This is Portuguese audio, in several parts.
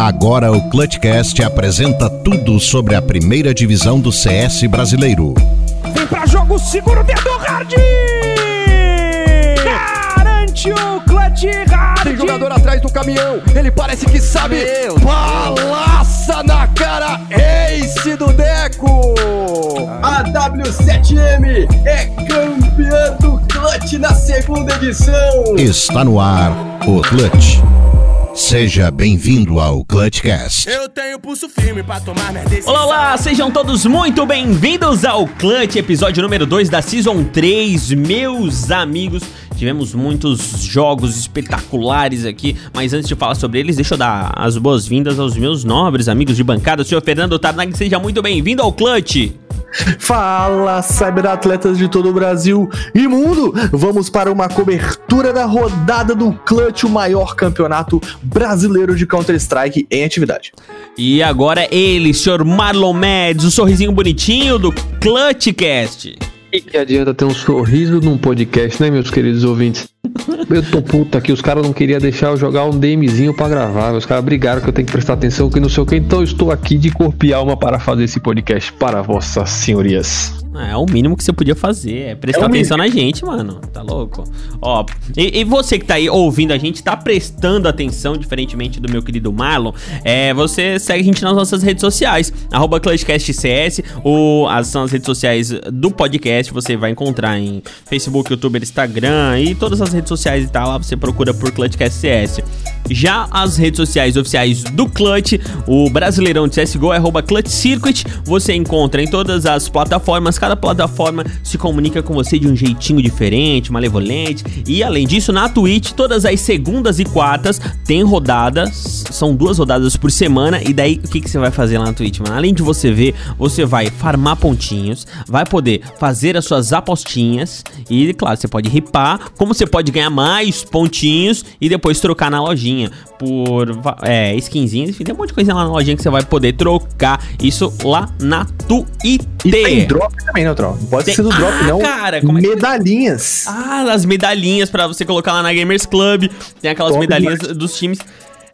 Agora o Clutchcast apresenta tudo sobre a primeira divisão do CS brasileiro. Vem pra jogo seguro dedo hard! Garante o Clutch Hard! Tem jogador atrás do caminhão, ele parece que sabe. Meu Palaça na cara, Ace do Deco! A W7M é campeã do Clutch na segunda edição. Está no ar o Clutch. Seja bem-vindo ao Clutchcast. Eu tenho pulso firme pra tomar minha decisão. Olá, olá, sejam todos muito bem-vindos ao Clutch, episódio número 2 da Season 3, meus amigos. Tivemos muitos jogos espetaculares aqui, mas antes de falar sobre eles, deixa eu dar as boas-vindas aos meus nobres amigos de bancada. O senhor Fernando Tarnag, seja muito bem-vindo ao Clutch. Fala, cyberatletas de todo o Brasil e mundo! Vamos para uma cobertura da rodada do Clutch, o maior campeonato brasileiro de Counter-Strike em atividade. E agora ele, senhor Marlon Mads, o sorrisinho bonitinho do Clutchcast. E que adianta ter um sorriso num podcast, né, meus queridos ouvintes? Eu tô puto aqui, os caras não queriam deixar eu jogar um DMzinho pra gravar. Os caras brigaram que eu tenho que prestar atenção, que não sei o que. Então eu estou aqui de corpo e alma para fazer esse podcast para vossas senhorias. É, é o mínimo que você podia fazer, é prestar É atenção na gente, mano. Tá louco? Ó, e, e você que tá aí ouvindo a gente, tá prestando atenção, diferentemente do meu querido Marlon, é, você segue a gente nas nossas redes sociais, arroba ClutchCastCS, ou as, são as redes sociais do podcast, você vai encontrar em Facebook, YouTube, Instagram e todas as redes sociais e tal, lá você procura por ClutchCastCS. Já as redes sociais oficiais do Clutch, o Brasileirão de CSGO é Clutch Circuit, você encontra em todas as plataformas, cada plataforma se comunica com você de um jeitinho diferente, malevolente, e além disso, na Twitch, todas as segundas e quartas tem rodadas, são duas rodadas por semana, e daí o que, que você vai fazer lá na Twitch, mano? Além de você ver, você vai farmar pontinhos, vai poder fazer as suas apostinhas, e claro, você pode ripar, como você pode ganhar mais pontinhos e depois trocar na lojinha por é, skinzinhos, enfim, tem um monte de coisa lá na lojinha que você vai poder trocar isso lá na Twitch. E tem drop também, né, Troll? Pode Tem- ser do drop, Ah, não. cara, como é que- Medalhinhas. Ah, as medalhinhas pra você colocar lá na Gamers Club. Tem aquelas Top medalhinhas demais. dos times.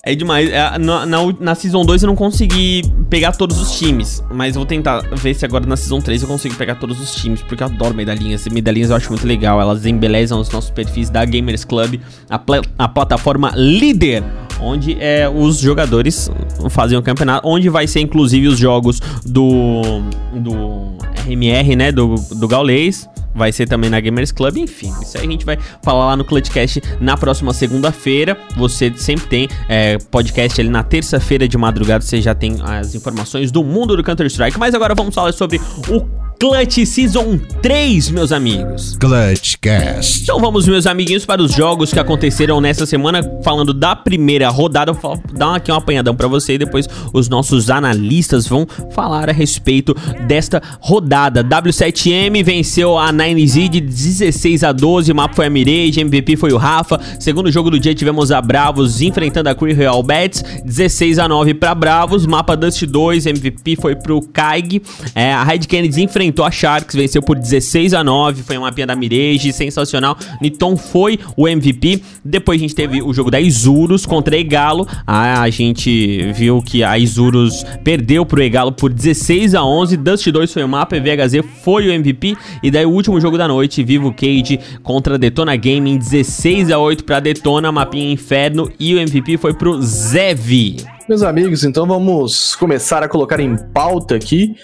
É demais. É, na, na, na Season 2 eu não consegui pegar todos os times. Mas eu vou tentar ver se agora na Season 3 eu consigo pegar todos os times. Porque eu adoro medalhinhas. Medalhinhas eu acho muito legal. Elas embelezam os nossos perfis da Gamers Club. A, pla- a plataforma líder. Onde é, os jogadores fazem o campeonato. Onde vai ser inclusive os jogos do. Do RMR, né? Do, do Gaulês. Vai ser também na Gamers Club, enfim. Isso aí a gente vai falar lá no Clutchcast na próxima segunda-feira. Você sempre tem é, podcast ali na terça-feira de madrugada. Você já tem as informações do mundo do Counter-Strike. Mas agora vamos falar sobre o Clutch Season 3, meus amigos. Clutchcast. Então vamos, meus amiguinhos, para os jogos que aconteceram nessa semana, falando da primeira rodada. Vou dar aqui um apanhadão para você e depois os nossos analistas vão falar a respeito desta rodada. W7M venceu a 9Z de 16 a 12, o mapa foi a Mirage, MVP foi o Rafa. Segundo jogo do dia tivemos a Bravos enfrentando a Cree Real Bets, 16 a 9 para Bravos, mapa Dust 2, MVP foi pro Kaig. É, a Red Kennedy enfrentou a Sharks, venceu por 16 a 9, foi uma mapinha da Mirage, sensacional. Niton foi o MVP. Depois a gente teve o jogo da Isurus contra Egalo. Ah, a gente viu que a Isurus perdeu pro Egalo por 16 a 11. Dust 2 foi o mapa, VHZ foi o MVP. E daí o último jogo da noite, Vivo Cage contra Detona Gaming, 16 a 8 pra Detona, mapinha Inferno. E o MVP foi pro Zev. Meus amigos, então vamos começar a colocar em pauta aqui.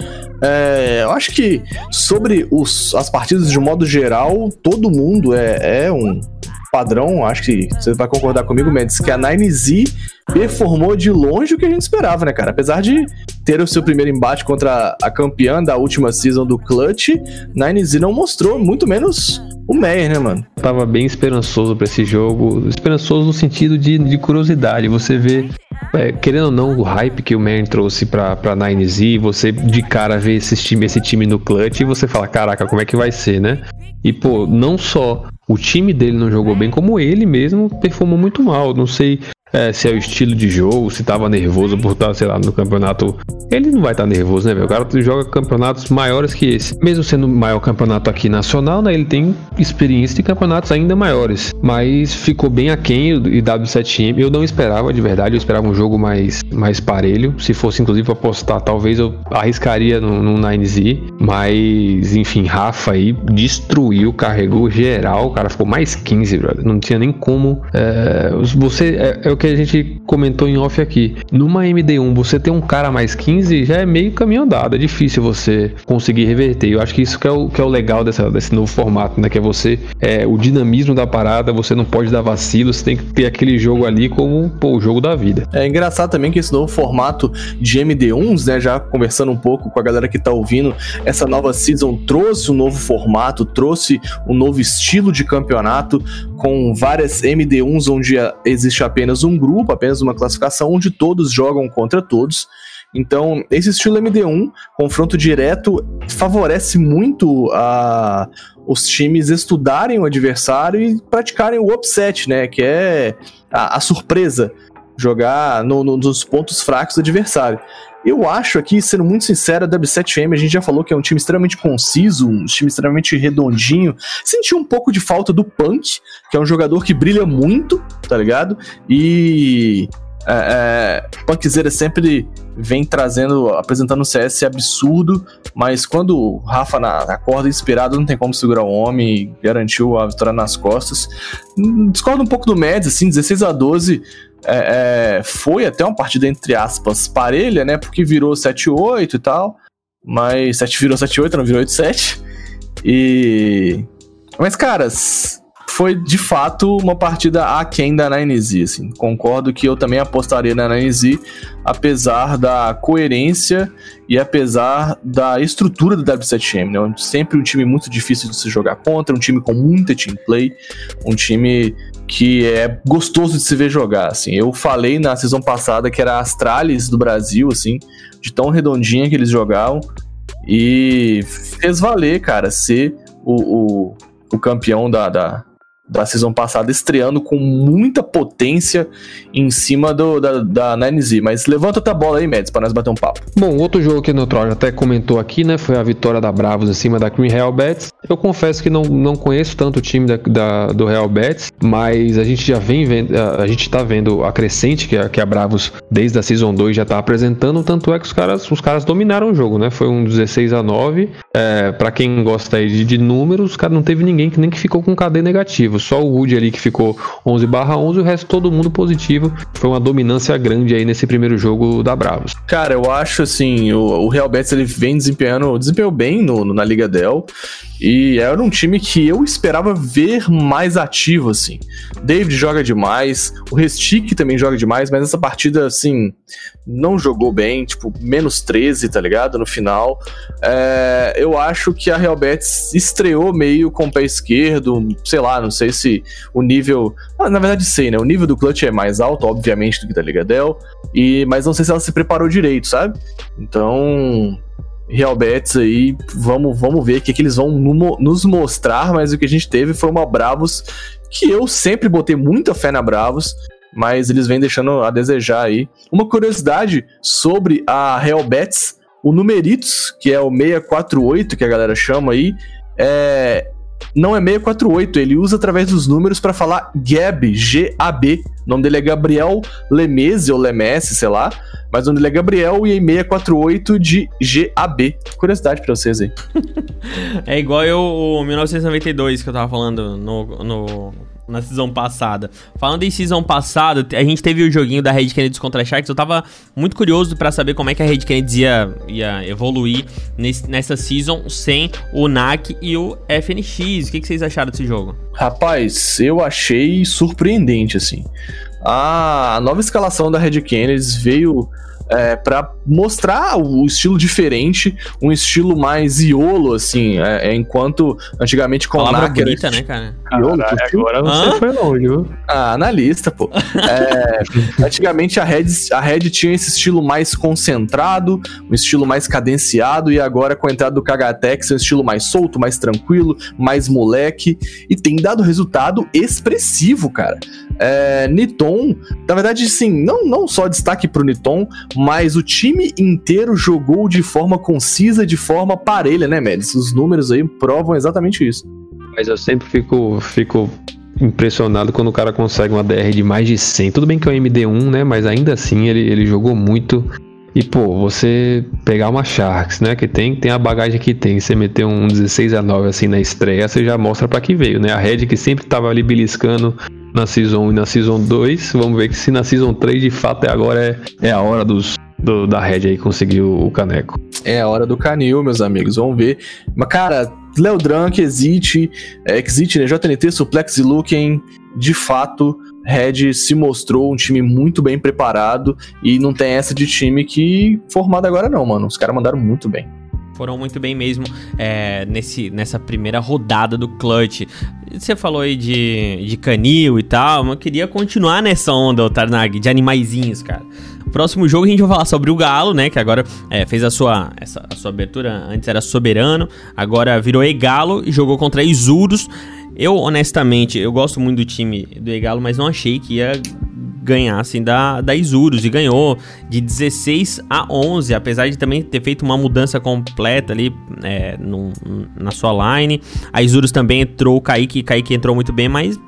É, eu acho que sobre os- as partidas de modo geral, todo mundo é, é um padrão. Acho que você vai concordar comigo, Mendes, que a 9Z performou de longe o que a gente esperava, né, cara? Apesar de ter o seu primeiro embate contra a campeã da última season do Clutch, 9Z não mostrou, muito menos o Meyer, né, mano? Tava bem esperançoso pra esse jogo. Esperançoso no sentido de, de curiosidade. Você vê, é, querendo ou não, o hype que o Man trouxe pra, pra 9Z, você de cara vê esse time, esse time no clutch e você fala, caraca, como é que vai ser, né? E, pô, não só o time dele não jogou bem, como ele mesmo performou muito mal. Não sei é, se é o estilo de jogo, se tava nervoso por estar, sei lá, no campeonato. Ele não vai estar nervoso, né, velho? O cara joga campeonatos maiores que esse. Mesmo sendo o maior campeonato aqui nacional, né? Ele tem experiência de campeonatos ainda maiores. Mas ficou bem aquém o W7M. Eu não esperava, de verdade, eu esperava um jogo mais, mais parelho. Se fosse, inclusive, apostar, talvez eu arriscaria no, no 9Z. Mas, enfim, Rafa aí destruiu, carregou geral. O cara ficou mais 15, brother. Não tinha nem como. É, você é, é, o que a gente comentou em off aqui. Numa MD1, você ter um cara mais 15 já é meio caminho andado. É difícil você conseguir reverter. Eu acho que isso que é o, que é o legal dessa, desse novo formato, né? Que é você. É, o dinamismo da parada, você não pode dar vacilo, você tem que ter aquele jogo ali como pô, o jogo da vida. É engraçado também que esse novo formato de MD1s, né? Já conversando um pouco com a galera que tá ouvindo, essa nova season trouxe um novo formato, trouxe um novo estilo de campeonato com várias MD1s onde existe apenas um grupo, apenas uma classificação, onde todos jogam contra todos. Então, esse estilo MD1, confronto direto, favorece muito a, os times estudarem o adversário e praticarem o upset, né? Que é a, a surpresa. Jogar no, no, nos pontos fracos do adversário. Eu acho aqui, sendo muito sincero, a W7M, a gente já falou que é um time extremamente conciso, um time extremamente redondinho. Senti um pouco de falta do Punk, que é um jogador que brilha muito, tá ligado? E é, é, Punkzera sempre vem trazendo, apresentando um CS absurdo, mas quando o Rafa na, acorda inspirado, não tem como segurar o homem e garantiu a vitória nas costas. Discordo um pouco do Mads, assim, 16 a 12 é, é, foi até uma partida, entre aspas, parelha, né? Porque virou 7-8 e tal. Mas 7 virou 7-8, não virou 8-7. E. Mas, caras, foi de fato uma partida aquém da 9Z, assim. Concordo que eu também apostaria na 9Z, apesar da coerência e apesar da estrutura do W7M, né? Sempre um time muito difícil de se jogar contra, um time com muita team play, um time que é gostoso de se ver jogar, assim. Eu falei na season passada que era a Astralis do Brasil, assim, de tão redondinha que eles jogavam, e fez valer, cara, ser o, o, o campeão da, da, da season passada, estreando com muita potência em cima do, da, da 9Z. Mas levanta outra bola aí, Mads, para nós bater um papo. Bom, outro jogo que o Neutral até comentou aqui, né? Foi a vitória da Bravos em cima da Green Real Bets. Eu confesso que não, não conheço tanto o time da, da, do Real Bets, mas a gente já vem vendo, a, a gente tá vendo a crescente que a, que a Bravos, desde a Season 2, já tá apresentando. Tanto é que os caras, os caras dominaram o jogo, né? Foi um 16 a 9. É, para quem gosta aí de, de números, cara, não teve ninguém que nem que ficou com KD negativo só o Wood ali que ficou 11 barra 11, o resto todo mundo positivo. Foi uma dominância grande aí nesse primeiro jogo da Bravos. Cara, eu acho assim, o, o Real Betis ele vem desempenhando, desempenhou bem no, no, na Liga Del. E era um time que eu esperava ver mais ativo, assim. David joga demais, o Restic também joga demais, mas essa partida, assim, não jogou bem, tipo, menos 13, tá ligado? No final. É, eu acho que a Real Betis estreou meio com o pé esquerdo, sei lá, não sei se o nível. Ah, na verdade, sei, né? O nível do clutch é mais alto, obviamente, do que da Liga Del, e, mas não sei se ela se preparou direito, sabe? Então. Real Betis aí, vamos, vamos ver o que, que eles vão no, nos mostrar, mas o que a gente teve foi uma Bravos que eu sempre botei muita fé na Bravos, mas eles vêm deixando a desejar aí. Uma curiosidade sobre a Real Betis, o Numeritos, que é o 648 que a galera chama aí, é, não é 648, ele usa através dos números para falar Gab, G-A-B. O nome dele é Gabriel Lemese ou Lemesse, sei lá. Mas o nome dele é Gabriel e é 648 de GAB. Curiosidade pra vocês aí. é igual eu, o 1992 que eu tava falando no, no na season passada. Falando em season passada, a gente teve o joguinho da Red Kennedy contra Sharks. Eu tava muito curioso para saber como é que a Red Kennedy ia, ia evoluir nesse, nessa season sem o NAC e o FNX. O que, que vocês acharam desse jogo? Rapaz, eu achei surpreendente, assim. A nova escalação da Red Kennedy veio é, para mostrar o estilo diferente, um estilo mais iolo, assim, é, é enquanto antigamente com Palavra Nacker, bonita, né, cara? Iolo, Caralho, agora você foi longe, viu? Ah, analista, pô. É, antigamente a Red, a Red tinha esse estilo mais concentrado, um estilo mais cadenciado, e agora com a entrada do Kagatex é um estilo mais solto, mais tranquilo, mais moleque, e tem dado resultado expressivo, cara. É, Niton, na verdade, sim, não, não só destaque pro Niton, mas o time inteiro jogou de forma concisa, de forma parelha, né, Médici? Os números aí provam exatamente isso. Mas eu sempre fico, fico impressionado quando o cara consegue uma DR de mais de 100. Tudo bem que é um MD1, né? Mas ainda assim ele, ele jogou muito. E, pô, você pegar uma Sharks, né? Que tem, tem a bagagem que tem. Você meter um 16 a 9 assim na estreia, você já mostra para que veio, né? A Red que sempre tava ali beliscando na Season 1 e na Season 2. Vamos ver que se na Season 3 de fato é agora é, é a hora dos, do, da Red aí conseguir o, o caneco. É a hora do canil, meus amigos. Vamos ver. Mas, cara, Léo Drank, Exit, é, Exit, né? JNT, Suplex e Luken, de fato, Red se mostrou um time muito bem preparado e não tem essa de time que formado agora não, mano. Os caras mandaram muito bem. Foram muito bem mesmo é, nesse, nessa primeira rodada do Clutch. Você falou aí de, de canil e tal, mas eu queria continuar nessa onda, Tarnag, de animaizinhos, cara. Próximo jogo a gente vai falar sobre o Galo, né? Que agora é, fez a sua, essa, a sua abertura. Antes era Soberano, agora virou E-Galo e jogou contra Isurus. Eu, honestamente, eu gosto muito do time do E-Galo, mas não achei que ia ganhar assim da, da Isurus e ganhou de 16 a 11, apesar de também ter feito uma mudança completa ali é, no, na sua line. A Isurus também entrou, o Kaique, Kaique entrou muito bem, mas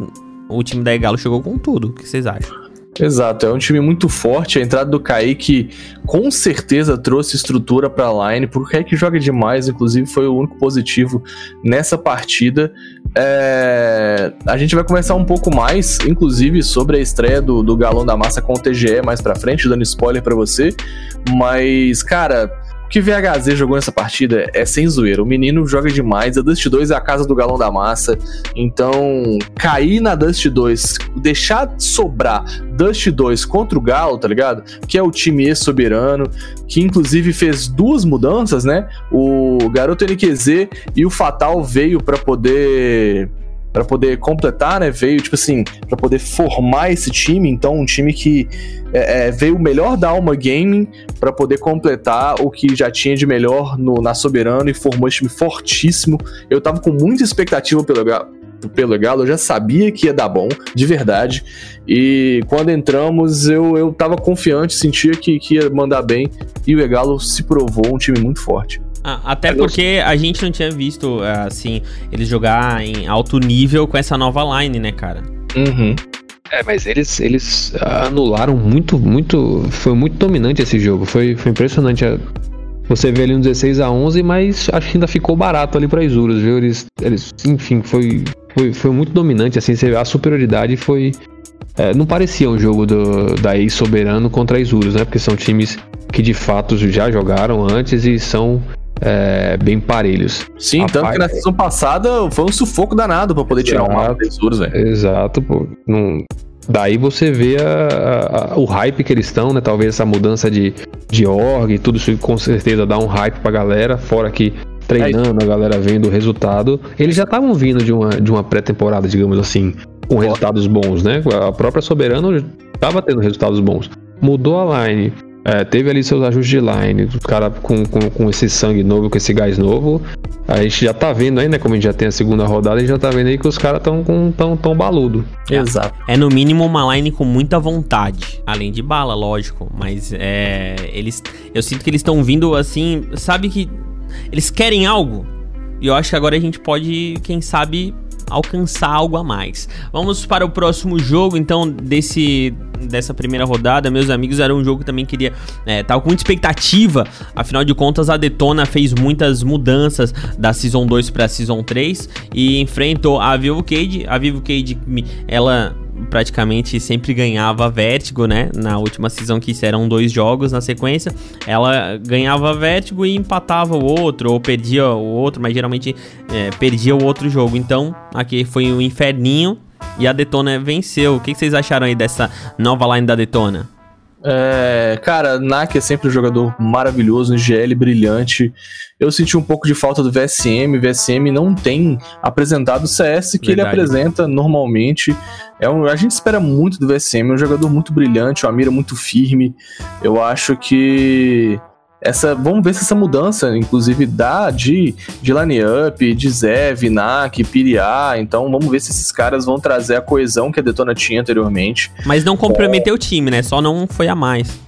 o time da E-Galo chegou com tudo. O que vocês acham? Exato, é um time muito forte. A entrada do Kaique com certeza trouxe estrutura para a line, porque o Kaique joga demais, inclusive foi o único positivo nessa partida. É... A gente vai conversar um pouco mais, inclusive, sobre a estreia do, do Galão da Massa com o TGE mais pra frente, dando spoiler para você. Mas, cara, que VHZ jogou nessa partida é sem zoeira. O menino joga demais. A Dust 2 é a casa do galão da massa. Então, cair na Dust 2, deixar sobrar Dust 2 contra o Galo, tá ligado? Que é o time ex-soberano, que inclusive fez duas mudanças, né? O garoto NQZ e o Fatal veio para poder para poder completar, né? Veio, tipo assim, para poder formar esse time. Então, um time que é, é, veio o melhor da Alma Gaming para poder completar o que já tinha de melhor no, na Soberano e formou esse time fortíssimo. Eu tava com muita expectativa pelo, pelo Galo, eu já sabia que ia dar bom, de verdade. E quando entramos, eu, eu tava confiante, sentia que, que ia mandar bem. E o Galo se provou um time muito forte. Ah, até porque a gente não tinha visto, assim, eles jogar em alto nível com essa nova line, né, cara? Uhum. É, mas eles, eles anularam muito, muito. Foi muito dominante esse jogo. Foi, foi impressionante. Você vê ali um 16 a 11 mas acho que ainda ficou barato ali para Isurus, viu? Eles, eles, enfim, foi, foi, foi muito dominante. Assim, você vê a superioridade foi. É, não parecia um jogo do, da ex-soberano contra a Isurus, né? Porque são times que de fato já jogaram antes e são é, bem parelhos. Sim, a tanto que na sessão passada foi um sufoco danado para poder tirar o mapa dos velho. Exato, pô. Não... Daí você vê a, a, o hype que eles estão, né? Talvez essa mudança de, de org, tudo isso com certeza dá um hype pra galera, fora que treinando, a galera vendo o resultado. Eles já estavam vindo de uma, de uma pré-temporada, digamos assim, com resultados bons, né? A própria Soberano estava tendo resultados bons. Mudou a line, é, teve ali seus ajustes de line, os caras com, com, com, esse sangue novo, com esse gás novo. A gente já tá vendo aí, né? Como a gente já tem a segunda rodada, a gente já tá vendo aí que os caras tão, com, tão, tão baludo. É, Exato. É no mínimo uma line com muita vontade. Além de bala, lógico. Mas é. Eles. Eu sinto que eles estão vindo assim. Sabe que. Eles querem algo. E eu acho que agora a gente pode, quem sabe, alcançar algo a mais. Vamos para o próximo jogo, então, desse dessa primeira rodada, meus amigos, era um jogo que também queria. É, com muita expectativa. Afinal de contas, a Detona fez muitas mudanças da Season 2 para Season 3 e enfrentou a Vivo Cage. A Vivo Cage, ela praticamente sempre ganhava Vértigo, né? Na última season que eram dois jogos na sequência, ela ganhava Vértigo e empatava o outro, ou perdia o outro, mas geralmente é, perdia o outro jogo. Então, aqui foi um inferninho e a Detona venceu. O que vocês acharam aí dessa nova line da Detona? É, cara, Nak é sempre um jogador maravilhoso, um GL brilhante. Eu senti um pouco de falta do VSM. VSM não tem apresentado o CS que Verdade. ele apresenta normalmente. É um, a gente espera muito do VSM, é um jogador muito brilhante, uma mira muito firme. Eu acho que essa, vamos ver se essa mudança, inclusive, dá de, de line-up, de Zé, Vinac, Piriá. Então vamos ver se esses caras vão trazer a coesão que a Detona tinha anteriormente. Mas não comprometeu o time, né? Só não foi a mais.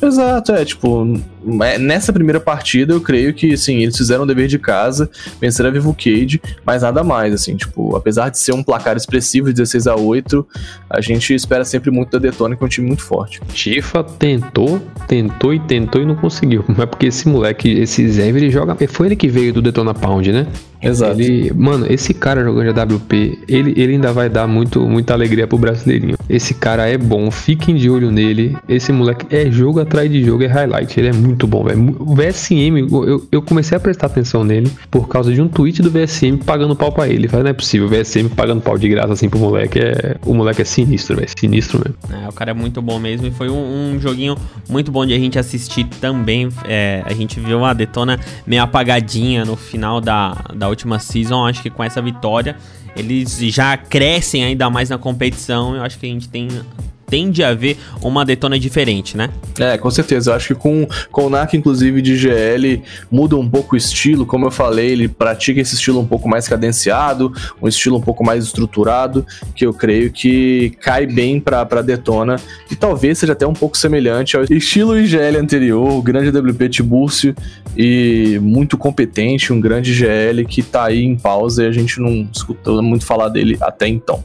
Exato, é, tipo, é, nessa primeira partida eu creio que, assim, eles fizeram o dever de casa, venceram a Vivo Cage, mas nada mais, assim, tipo, apesar de ser um placar expressivo de 16 a 8 a gente espera sempre muito da Detona, que é um time muito forte. Tifa tentou, tentou e tentou e não conseguiu, mas porque esse moleque, esse Zé, ele joga, foi ele que veio do Detona Pound, né? Exato. Ele, mano, esse cara jogando AWP, ele, ele ainda vai dar muito, muita alegria pro brasileirinho. Esse cara é bom, fiquem de olho nele. Esse moleque é jogo atrás de jogo, é highlight. Ele é muito bom, velho. O VSM, eu, eu comecei a prestar atenção nele por causa de um tweet do VSM pagando pau pra ele. Falei, não é possível, o VSM pagando pau de graça assim pro moleque. É, o moleque é sinistro, velho. Sinistro mesmo. É, o cara é muito bom mesmo. E foi um, um joguinho muito bom de a gente assistir também. É, a gente viu a Detona meio apagadinha no final da, da última season. Acho que com essa vitória eles já crescem ainda mais na competição. Eu acho que a gente tem tende a ver uma detona diferente, né? É, com certeza. Eu acho que com, com o NAC, inclusive, de GL, muda um pouco o estilo. Como eu falei, ele pratica esse estilo um pouco mais cadenciado, um estilo um pouco mais estruturado, que eu creio que cai bem pra, pra detona. E talvez seja até um pouco semelhante ao estilo IGL anterior, o grande WP Tibúrcio, e muito competente, um grande GL que tá aí em pausa e a gente não escutou muito falar dele até então.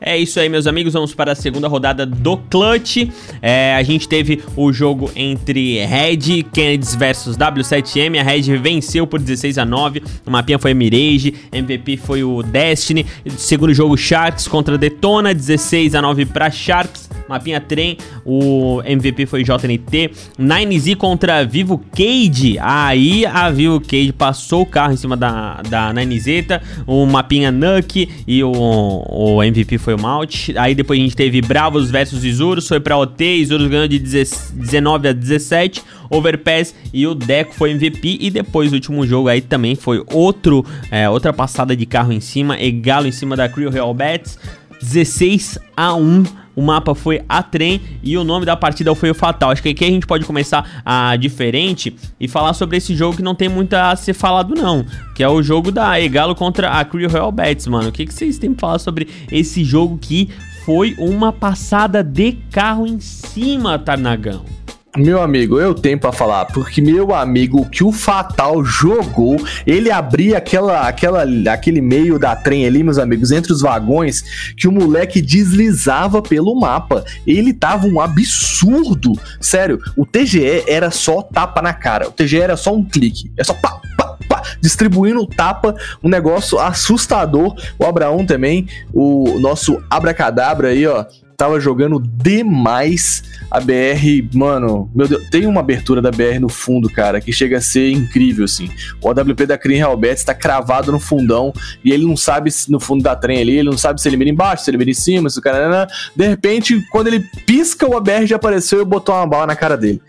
É isso aí, meus amigos. Vamos para a segunda rodada do Clutch. É, a gente teve o jogo entre Red Kennedy versus W7M. A Red venceu por 16 a 9. O mapinha foi Mirage. MVP foi o Destiny. Segundo jogo, Sharks contra Detona. 16 a 9 para Sharks. Mapinha Trem. O MVP foi JNT. 9Z contra Vivo Cage. Aí a Vivo Cage passou o carro em cima da, da 9Z. O mapinha Nuke. E o, o MVP foi foi o Malt. Aí depois a gente teve Bravos versus Isurus, foi pra OT, Isurus ganhou de 19 a 17, Overpass e o Deco foi MVP. E depois o último jogo aí também foi outro, é, outra passada de carro em cima, Egalo em cima da Crew Real Bets, 16 a 1 o mapa foi a trem e o nome da partida foi o Fatal. Acho que aqui a gente pode começar a diferente e falar sobre esse jogo que não tem muito a ser falado não, que é o jogo da Egalo contra a Crew Royal Bets, mano. O que, que vocês têm pra falar sobre esse jogo que foi uma passada de carro em cima, Tarnagão? Meu amigo, eu tenho para falar, porque meu amigo, que o Fatal jogou, ele abria aquela, aquela, aquele meio da trem ali, meus amigos, entre os vagões, que o moleque deslizava pelo mapa. Ele tava um absurdo. Sério, o TGE era só tapa na cara. O TGE era só um clique. É só pá, pá, pá, distribuindo tapa, um negócio assustador. O Abraão também, o nosso abracadabra aí, ó, tava jogando demais a BR, mano, meu Deus, tem uma abertura da BR no fundo, cara, que chega a ser incrível, assim. O AWP da Crin Realbert está cravado no fundão e ele não sabe se no fundo da trem ali, ele não sabe se ele mira embaixo, se ele mira em cima, se o cara. De repente, quando ele pisca, o ABR já apareceu e botou uma bala na cara dele.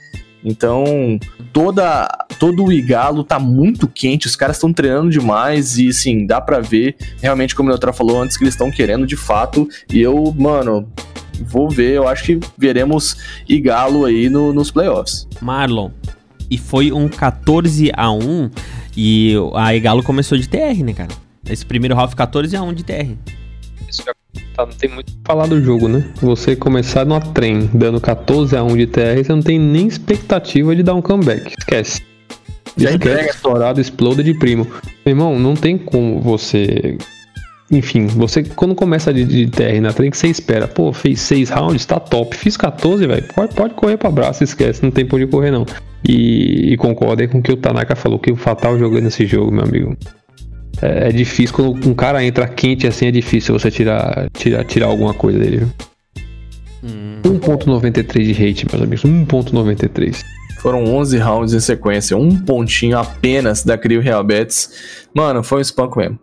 Então, toda todo o Igalo tá muito quente, os caras estão treinando demais e sim, dá para ver realmente como o Neutra falou antes que eles estão querendo de fato. E eu, mano, vou ver, eu acho que veremos Igalo aí no, nos playoffs. Marlon, e foi um 14 a 1 e a Igalo começou de TR, né, cara? Esse primeiro half 14 a 1 de TR. Isso já tá, não tem muito pra falar do jogo, né? Você começar numa trem dando 14 a 1 de TR, você não tem nem expectativa de dar um comeback. Esquece. Já entrega estourado, exploda de primo. Meu irmão, não tem como você enfim, você quando começa de, de TR na trem, que você espera, pô, fez 6 rounds, tá top. Fiz 14, velho. Pode, pode correr pra braço, esquece, não tem por onde correr, não. E, e concorda com o que o Tanaka falou, que o Fatal jogando esse jogo, meu amigo. É, é, difícil, quando um cara entra quente assim, é difícil você tirar, tirar, tirar alguma coisa dele, viu? Hum. 1.93 de hate, meus amigos. 1.93. Foram 11 rounds em sequência, um pontinho apenas da Crio Real Betis. Mano, foi um espanco mesmo.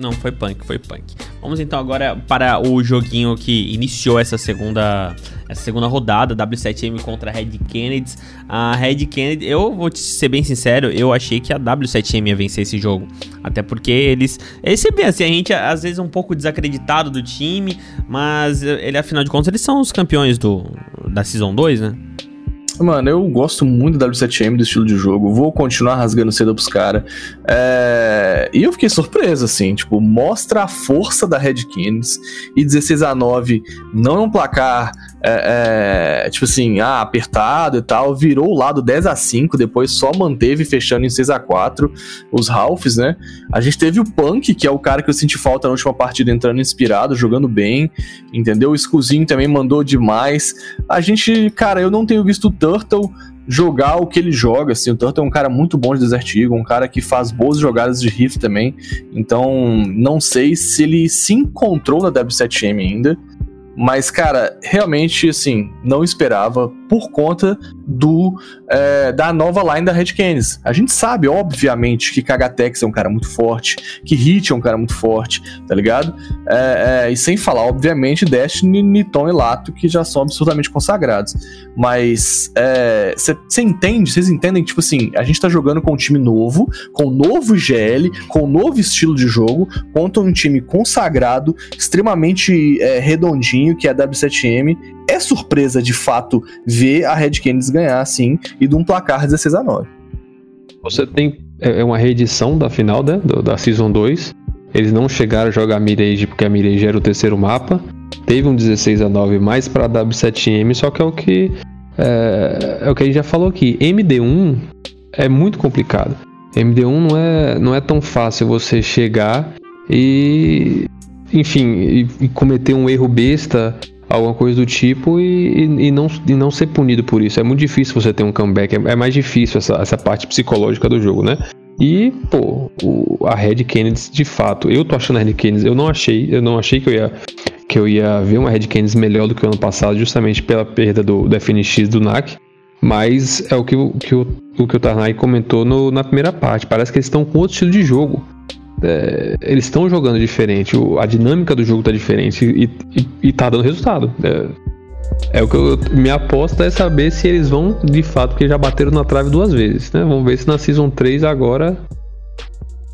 Não, foi punk, foi punk. Vamos então agora para o joguinho que iniciou essa segunda, essa segunda rodada, W7M contra a Red Kennedy. A Red Kennedy, eu vou ser bem sincero, eu achei que a W7M ia vencer esse jogo. Até porque eles. Eles sempre assim, a gente às vezes é um pouco desacreditado do time, mas ele, afinal de contas, eles são os campeões do, da Season 2, né? Mano, eu gosto muito da W7M, do estilo de jogo. Vou continuar rasgando cedo pros caras. É... E eu fiquei surpreso, assim. Tipo, mostra a força da Red Kings. E 16 a 9 não é um placar, é, é, tipo assim, ah, apertado e tal. Virou o lado 10 a 5 depois só manteve fechando em 6 a 4 os Ralphs, né? A gente teve o Punk, que é o cara que eu senti falta na última partida, entrando inspirado, jogando bem, entendeu? O Scuzinho também mandou demais. A gente, cara, eu não tenho visto o Turtle jogar o que ele joga, assim, o Turtle é um cara muito bom de Desert Eagle, um cara que faz boas jogadas de riff também, então não sei se ele se encontrou na W7M ainda, mas, cara, realmente, assim, não esperava por conta do é, da nova line da Red Canids. A gente sabe, obviamente, que Kagatex é um cara muito forte, que Hit é um cara muito forte, tá ligado? É, é, e sem falar, obviamente, Destiny, Niton e Lato, que já são absurdamente consagrados. Mas você é, entende, vocês entendem, tipo assim, a gente tá jogando com um time novo, com um novo GL, com um novo estilo de jogo, contra um time consagrado, extremamente é, redondinho, que é a W7M. É surpresa, de fato, ver a Red Canids ganhar, assim, e de um placar 16 a 9 Você tem é, é uma reedição da final, né, da Season 2. Eles não chegaram a jogar Mirage porque a Mirage era o terceiro mapa. Teve um 16 a 9 mais para W7M, só que é o que é, é, o que a gente já falou aqui. MD1 é muito complicado. MD1 não é, não é tão fácil você chegar e enfim, e, e cometer um erro besta alguma coisa do tipo e, e, e, não, e não ser punido por isso. É muito difícil você ter um comeback, é, é mais difícil essa, essa parte psicológica do jogo, né? E, pô, o, a Red Kennedy, de fato, eu tô achando a Red Kennedy, eu não achei, eu não achei que eu ia que eu ia ver uma Red Kennedy melhor do que o ano passado, justamente pela perda do, do FNX do NAC. Mas é o que, o, que o, o que o Tarnai comentou no, na primeira parte. Parece que eles estão com outro estilo de jogo. É, eles estão jogando diferente, o, a dinâmica do jogo tá diferente e, e, e tá dando resultado. É, é o que eu, minha aposta é saber se eles vão de fato, porque já bateram na trave duas vezes, né? Vamos ver se na Season 3 agora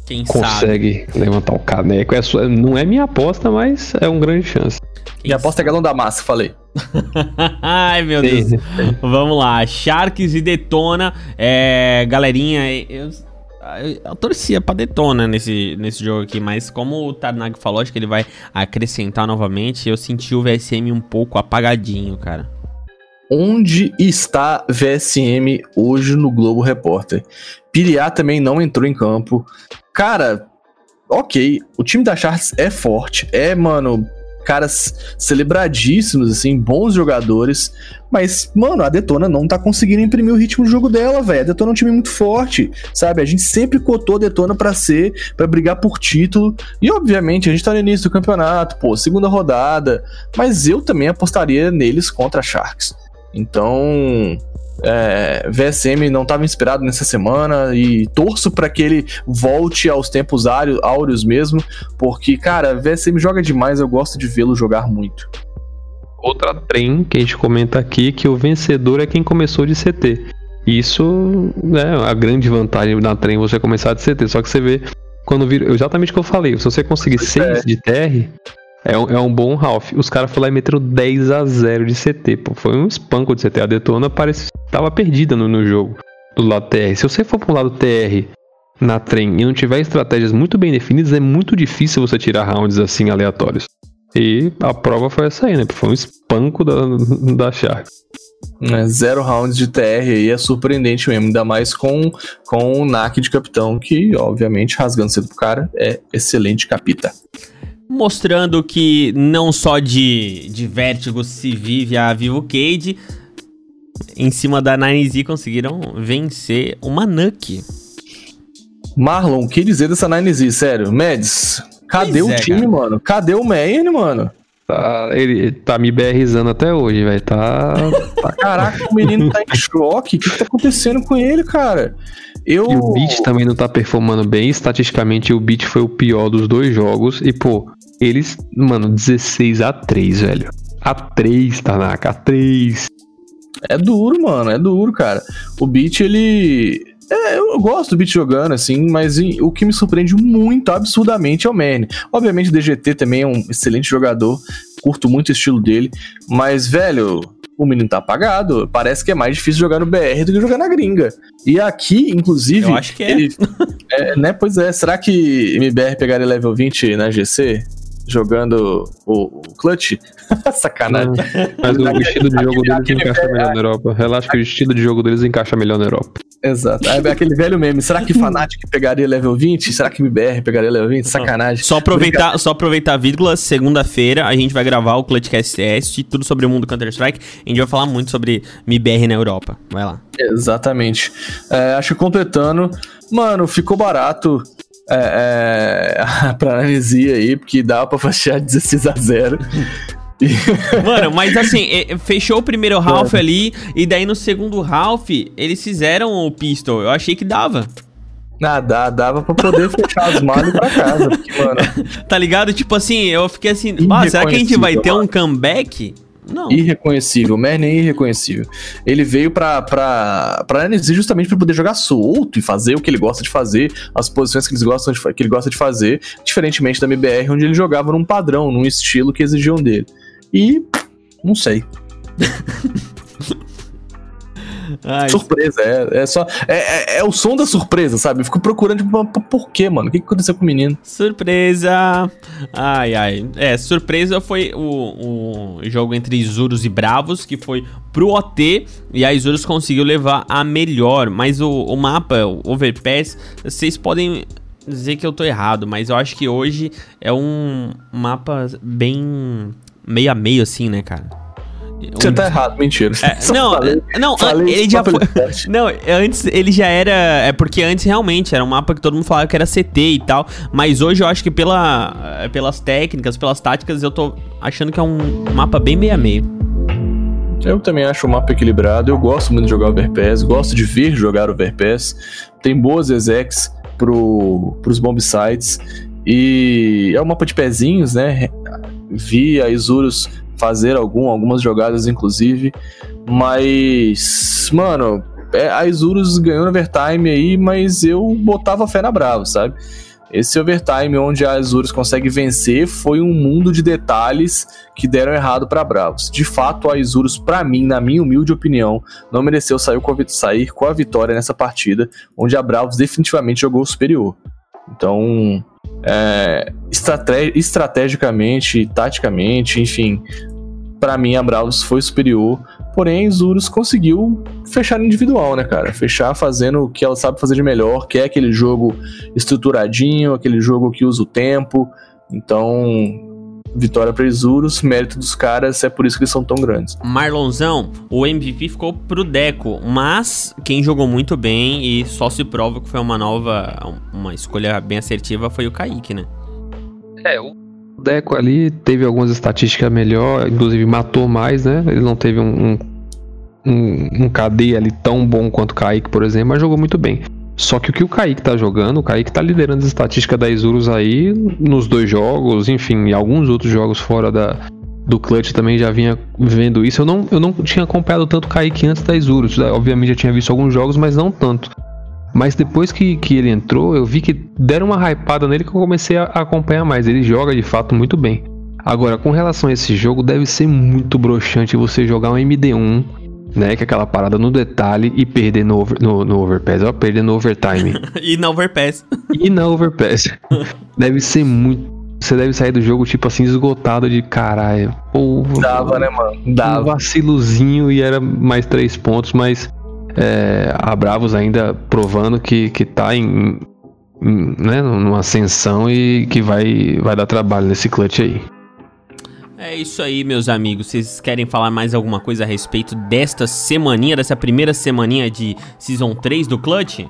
Quem consegue sabe? levantar o caneco. É só, não é minha aposta, mas é uma grande chance. Quem minha aposta é galão da massa, falei. Ai, meu Deus. Vamos lá. Sharks e Detona. É, galerinha, eu eu torcia pra Detona nesse, nesse jogo aqui, mas como o Tarnag falou, acho que ele vai acrescentar novamente, eu senti o VSM um pouco apagadinho, cara. Onde está VSM hoje no Globo Repórter? Piriá também não entrou em campo. Cara, ok, o time da Charts é forte, é, mano, caras celebradíssimos, assim, bons jogadores. Mas, mano, a Detona não tá conseguindo imprimir o ritmo do jogo dela, velho. A Detona é um time muito forte, sabe? A gente sempre cotou a Detona pra ser, para brigar por título. E, obviamente, a gente tá no início do campeonato, pô, segunda rodada. Mas eu também apostaria neles contra a Sharks. Então, é, VSM não estava inspirado nessa semana e torço para que ele volte aos tempos áureos mesmo, porque, cara, VSM joga demais, eu gosto de vê-lo jogar muito. Outra trem que a gente comenta aqui que o vencedor é quem começou de CT. Isso é a grande vantagem da trem você começar de CT, só que você vê quando vira, exatamente o que eu falei, se você conseguir 6 é. de TR, é um, é um bom Ralph. Os caras foram lá e meteram 10 a 0 de CT, pô. Foi um espanco de CT. A Detona parece tava perdida no, no jogo do lado TR. Se você for pro lado TR na trem e não tiver estratégias muito bem definidas, é muito difícil você tirar rounds assim aleatórios. E a prova foi essa aí, né? Foi um espanco da, da Sharks. É, zero rounds de TR aí é surpreendente mesmo, ainda mais com, com o NAC de capitão, que obviamente rasgando cedo pro cara é excelente capita mostrando que não só de, de vértigo se vive a Vivo Cade, em cima da 9Z conseguiram vencer uma Nuke. Marlon, o que dizer dessa 9Z, sério? Mads, cadê pois o é, time, cara. mano? Cadê o Maine, mano? Tá, ele tá me berrizando até hoje, velho. Tá, tá. Caraca, o menino tá em choque. O que, que tá acontecendo com ele, cara? Eu... E o Beat também não tá performando bem. Estatisticamente, o Beat foi o pior dos dois jogos. E, pô, eles, mano, 16 a 3, velho. A 3, Tanaka, a 3. É duro, mano, é duro, cara. O Beat, ele. É, eu gosto do Beat jogando, assim, mas o que me surpreende muito absurdamente é o Manny. Obviamente, o DGT também é um excelente jogador, curto muito o estilo dele. Mas, velho, o menino tá apagado. Parece que é mais difícil jogar no BR do que jogar na gringa. E aqui, inclusive. Eu acho que é. Ele, é, né? Pois é. Será que MBR pegaria level 20 na GC? Jogando o, o Clutch? Sacanagem. Mas o estilo de jogo deles encaixa velho- melhor na Europa. Relaxa que o estilo de jogo deles encaixa melhor na Europa. Exato. Aí, aquele velho meme. Será que Fnatic pegaria level 20? Será que MBR pegaria level 20? Sacanagem. Só aproveitar, só aproveitar a vírgula, segunda-feira a gente vai gravar o Clutchcast Test, tudo sobre o mundo Counter-Strike. A gente vai falar muito sobre MIBR na Europa. Vai lá. Exatamente. É, acho que completando, mano, ficou barato é, é, pra anestesia aí, porque dava pra fechar 16 a 0 E- Mano, mas assim, é, fechou o primeiro half ali, e daí no segundo half eles fizeram o pistol. Eu achei que dava. Ah, dá, dava pra poder fechar as malas e pra casa. Porque, mano, Tá ligado? Tipo assim, eu fiquei assim, ah, será que a gente vai ter um comeback? Não. irreconhecível, o Merlin é irreconhecível. Ele veio pra, pra, pra NZ justamente pra poder jogar solto e fazer o que ele gosta de fazer, as posições que, eles gostam de, que ele gosta de fazer, diferentemente da MBR, onde ele jogava num padrão, num estilo que exigiam dele. E. Não sei. Ai, Surpresa, é, é só. É, é, é o som da surpresa, sabe? Eu fico procurando, tipo, por quê, mano? O que que aconteceu com o menino? Surpresa! Ai, ai. É, surpresa foi o, o jogo entre Isurus e Bravos, que foi pro OT, e a Isurus conseguiu levar a melhor. Mas o, o mapa, o Overpass, vocês podem dizer que eu tô errado, mas eu acho que hoje é um mapa bem meio a meio, assim, né, cara? Você Um- tá errado, mentira. É, não, falei- é, não, falei ele já foi. Não, antes ele já era. É porque antes realmente era um mapa que todo mundo falava que era CT e tal. Mas hoje eu acho que pela, eh, pelas técnicas, pelas táticas, eu tô achando que é um mapa bem meio a meio. Eu também acho o mapa equilibrado. Eu gosto muito de jogar Overpass, gosto de ver jogar Overpass. Tem boas execs pro, pros bomb sites. E é um mapa de pezinhos, né? Vi a Isurus fazer algum, algumas jogadas, inclusive. Mas, mano, é, a Isurus ganhou no overtime aí, mas eu botava fé na Bravo, sabe? Esse overtime onde a Azures consegue vencer foi um mundo de detalhes que deram errado pra Bravos. De fato, a Azures, pra mim, na minha humilde opinião, não mereceu sair com, a, sair com a vitória nessa partida, onde a Bravos definitivamente jogou superior. Então, é, estrate- estrategicamente, taticamente, enfim, pra mim a Bravos foi superior. Porém, a Isurus conseguiu fechar individual, né, cara? Fechar fazendo o que ela sabe fazer de melhor, que é aquele jogo estruturadinho, aquele jogo que usa o tempo. Então, vitória para Isurus, mérito dos caras, é por isso que eles são tão grandes. Marlonzão, o MVP ficou pro Deco, mas quem jogou muito bem e só se prova que foi uma nova, uma escolha bem assertiva foi o Kaique, né? É, o Deco ali teve algumas estatísticas melhor, inclusive matou mais, né? Ele não teve um, um, um, um KD ali tão bom quanto o Kaique, por exemplo, mas jogou muito bem. Só que o que o Kaique tá jogando, o Kaique tá liderando as estatísticas da Isurus aí nos dois jogos, enfim, alguns outros jogos fora da, do Clutch também já vinha vendo isso. Eu não, eu não tinha acompanhado tanto o Kaique antes da Isurus, né? obviamente já tinha visto alguns jogos, mas não tanto. Mas depois que, que ele entrou, eu vi que deram uma hypada nele que eu comecei a a acompanhar mais. Ele joga de fato muito bem. Agora, com relação a esse jogo, deve ser muito broxante você jogar um MD1, né? Que é aquela parada no detalhe e perder no, over, no, no overpass, ó, perder no overtime. e na Overpass. e na overpass. deve ser muito. Você deve sair do jogo, tipo assim, esgotado de caralho. Pô, Dava, né, mano? um Dava. vacilozinho e era mais três pontos, mas é, a Bravos ainda provando que, que tá em, em, né, numa ascensão e que vai, vai dar trabalho nesse clutch aí. É isso aí, meus amigos. Vocês querem falar mais alguma coisa a respeito desta semaninha, dessa primeira semaninha de Season 3 do Clutch?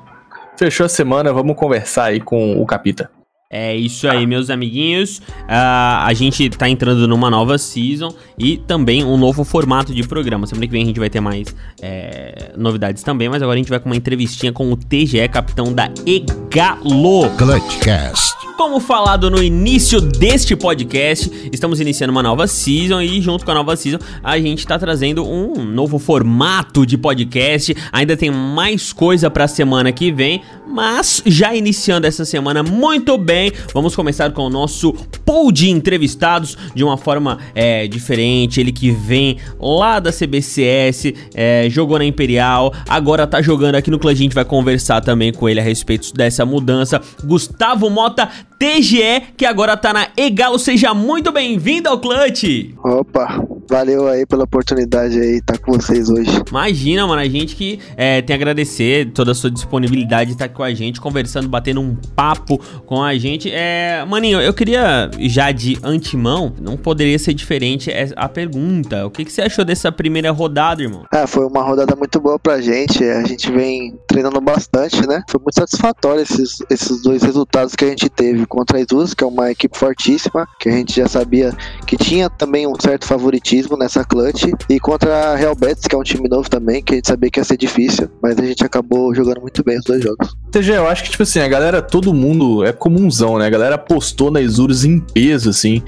Fechou a semana, vamos conversar aí com o Capita. É isso aí, meus amiguinhos. Ah, a gente tá entrando numa nova season e também um novo formato de programa. Semana que vem a gente vai ter mais é, novidades também, mas agora a gente vai com uma entrevistinha com o TGE, capitão da Egalo. Clutchcast. Como falado no início deste podcast, estamos iniciando uma nova season e junto com a nova season a gente está trazendo um novo formato de podcast. Ainda tem mais coisa para a semana que vem, mas já iniciando essa semana muito bem, vamos começar com o nosso pool de entrevistados de uma forma é, diferente. Ele que vem lá da CBCS, é, jogou na Imperial, agora tá jogando aqui no Clã. A gente vai conversar também com ele a respeito dessa mudança. Gustavo Mota TGE, que agora tá na Egalo. Seja muito bem-vindo ao Clutch! Opa, valeu aí pela oportunidade aí estar tá com vocês hoje. Imagina, mano, a gente que é, tem a agradecer toda a sua disponibilidade de estar com a gente, conversando, batendo um papo com a gente. É, maninho, eu queria já de antemão, não poderia ser diferente é, a pergunta. O que, que você achou dessa primeira rodada, irmão? Ah, foi uma rodada muito boa pra gente. A gente vem treinando bastante, né? Foi muito satisfatório esses, esses dois resultados que a gente teve contra a Isus, que é uma equipe fortíssima, que a gente já sabia que tinha também um certo favoritismo nessa clutch, e contra a Real Betis, que é um time novo também, que a gente sabia que ia ser difícil, mas a gente acabou jogando muito bem os dois jogos. TG, eu acho que, tipo assim, a galera, todo mundo é comunzão, né? A galera apostou na Isurus em peso, assim.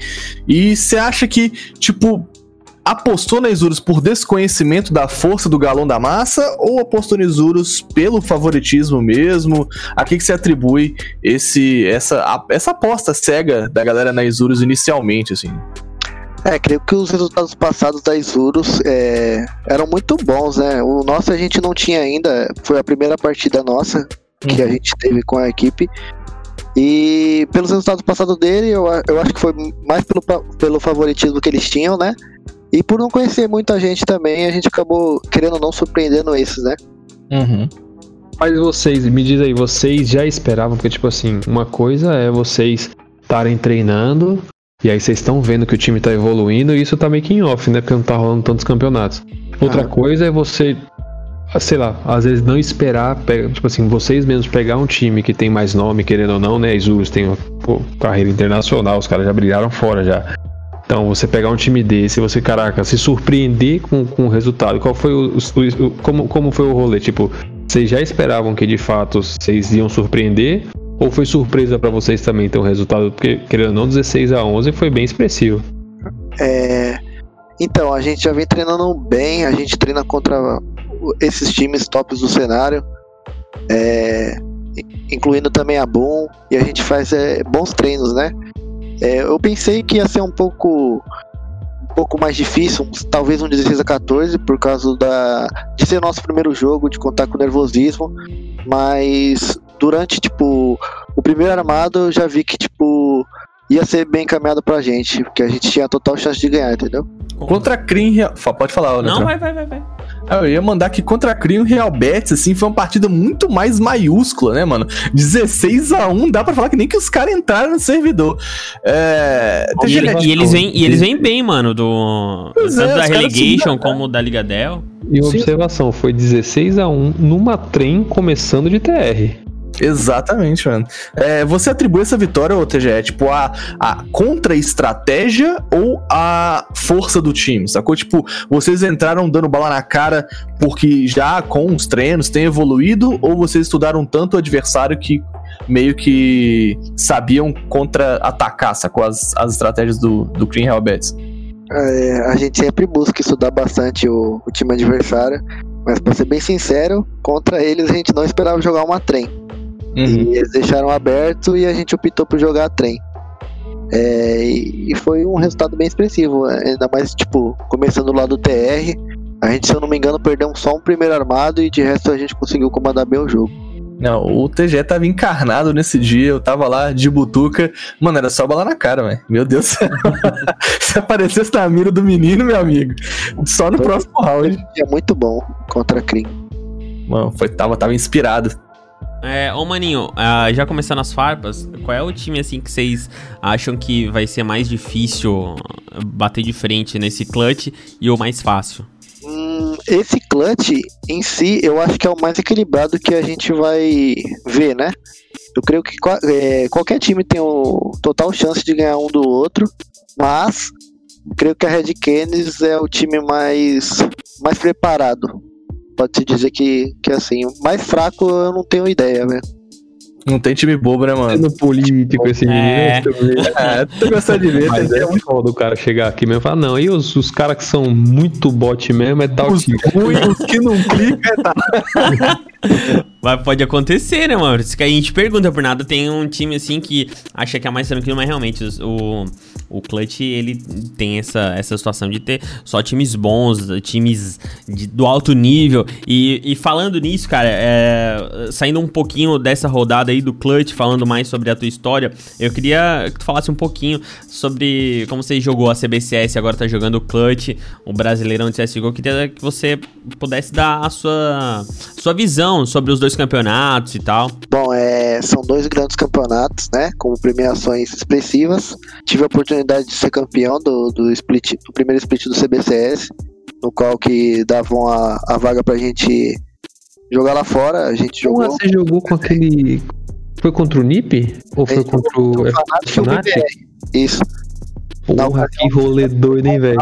E você acha que, tipo, apostou na Isurus por desconhecimento da força do galão da massa ou apostou na Isurus pelo favoritismo mesmo? A que, que se atribui esse, essa, a, essa aposta cega da galera na Isurus inicialmente, assim? É, creio que os resultados passados da Isurus é, eram muito bons, né? O nosso a gente não tinha ainda, foi a primeira partida nossa que a uhum. gente teve com a equipe. E pelos resultados passados dele, eu, eu acho que foi mais pelo, pelo favoritismo que eles tinham, né? E por não conhecer muita gente também, a gente acabou querendo ou não surpreendendo esses, né? Uhum. Mas vocês, me diz aí, vocês já esperavam? Porque, tipo assim, uma coisa é vocês estarem treinando, e aí vocês estão vendo que o time tá evoluindo, e isso tá meio que em off, né? Porque não tá rolando tantos campeonatos. Outra ah. coisa é você, sei lá, às vezes não esperar, tipo assim, vocês mesmos pegar um time que tem mais nome, querendo ou não, né? Isurus tem pô, carreira internacional, os caras já brilharam fora já. Então, você pegar um time desse, você, caraca, se surpreender com, com o resultado. Qual foi o, o, o como, como foi o rolê? Tipo, vocês já esperavam que de fato vocês iam surpreender? Ou foi surpresa para vocês também ter um resultado? Porque, querendo ou não, 16 a 11 foi bem expressivo. É. Então, a gente já vem treinando bem, a gente treina contra esses times tops do cenário, é, incluindo também a Boom, e a gente faz é, bons treinos, né? É, eu pensei que ia ser um pouco um pouco mais difícil, talvez um 16 a 14 por causa da de ser nosso primeiro jogo, de contar com nervosismo, mas durante tipo o primeiro armado eu já vi que tipo ia ser bem encaminhado pra gente, porque a gente tinha total chance de ganhar, entendeu? Contra a Crim, pode falar, Não, vai, vai, vai, vai. Ah, eu ia mandar que contra a Crim o Real Betis, assim, foi uma partida muito mais maiúscula, né, mano? 16 a 1 dá pra falar que nem que os caras entraram no servidor. É... E, ele, e, eles vêm, e eles vêm bem, mano, do... Pois tanto é, da Relegation como da Liga Dell. E uma observação, foi 16 a 1 numa trem começando de TR. Exatamente, mano. É, você atribui essa vitória, ou TGE, tipo, a, a contra-estratégia ou a força do time, sacou? Tipo, vocês entraram dando bala na cara porque já com os treinos tem evoluído, ou vocês estudaram tanto o adversário que meio que sabiam contra-atacar, sacou? As, as estratégias do, do Green Hellbats. É, a gente sempre busca estudar bastante o, o time adversário, mas pra ser bem sincero, contra eles a gente não esperava jogar uma trem. Uhum. E eles deixaram aberto e a gente optou por jogar trem. É, e foi um resultado bem expressivo, ainda mais, tipo, começando do lado do TR. A gente, se eu não me engano, perdeu só um primeiro armado e de resto a gente conseguiu comandar bem o jogo. Não, o TG tava encarnado nesse dia, eu tava lá de butuca. Mano, era só bala na cara, velho. Meu Deus. Se aparecesse na mira do menino, meu amigo. Só no foi, próximo round. É muito bom contra a Krim. Mano, foi, tava, tava inspirado. É, ô Maninho, uh, já começando as farpas, qual é o time assim que vocês acham que vai ser mais difícil bater de frente nesse clutch e o mais fácil? Hum, esse clutch em si, eu acho que é o mais equilibrado que a gente vai ver, né? Eu creio que é, qualquer time tem o total chance de ganhar um do outro, mas creio que a Red Canids é o time mais, mais preparado pode-se dizer que, que assim, mais fraco eu não tenho ideia, né? Não tem time bobo, né, mano? Sendo político esse É. menino. É, tô gostando de ver. Mas é muito foda o cara chegar aqui mesmo e falar, não, e os, os caras que são muito bot mesmo é tal os time. ruins, os que não clicam, é tá. Mas pode acontecer, né, mano? Isso que a gente pergunta por nada. Tem um time assim que acha que é mais tranquilo, mas realmente os- o, o Clutch ele tem essa, essa situação de ter só times bons, times de- do alto nível. E, e falando nisso, cara, é, saindo um pouquinho dessa rodada aí do Clutch, falando mais sobre a tua história, eu queria que tu falasse um pouquinho sobre como você jogou a CBCS e agora tá jogando o Clutch, o Brasileirão de CSGO. Eu queria que você pudesse dar a sua, sua visão sobre os dois campeonatos e tal. Bom, é, são dois grandes campeonatos, né? Com premiações expressivas. Tive a oportunidade de ser campeão do, do, split, do primeiro split do CBCS, no qual que davam a, a vaga pra gente jogar lá fora. A gente jogou. você jogou com aquele. Foi contra o NIP? Ou foi contra o. o F- Fnatic o Fnatic? BBR. Isso. Porra, que rolê doido, hein, velho?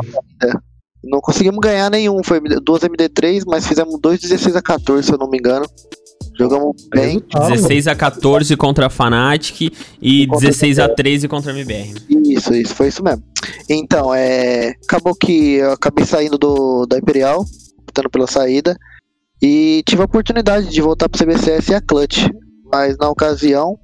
Não conseguimos ganhar nenhum. Foi duas MD3, mas fizemos dois 16 a 14, se eu não me engano. Jogamos bem. Resultado. 16 a 14 contra a Fnatic e Contra 16 a 13 contra a MBR. Isso, isso, foi isso mesmo. Então, é. Acabou que eu acabei saindo do, da Imperial, optando pela saída, e tive a oportunidade de voltar pro CBCS e a Clutch. Mas na ocasião,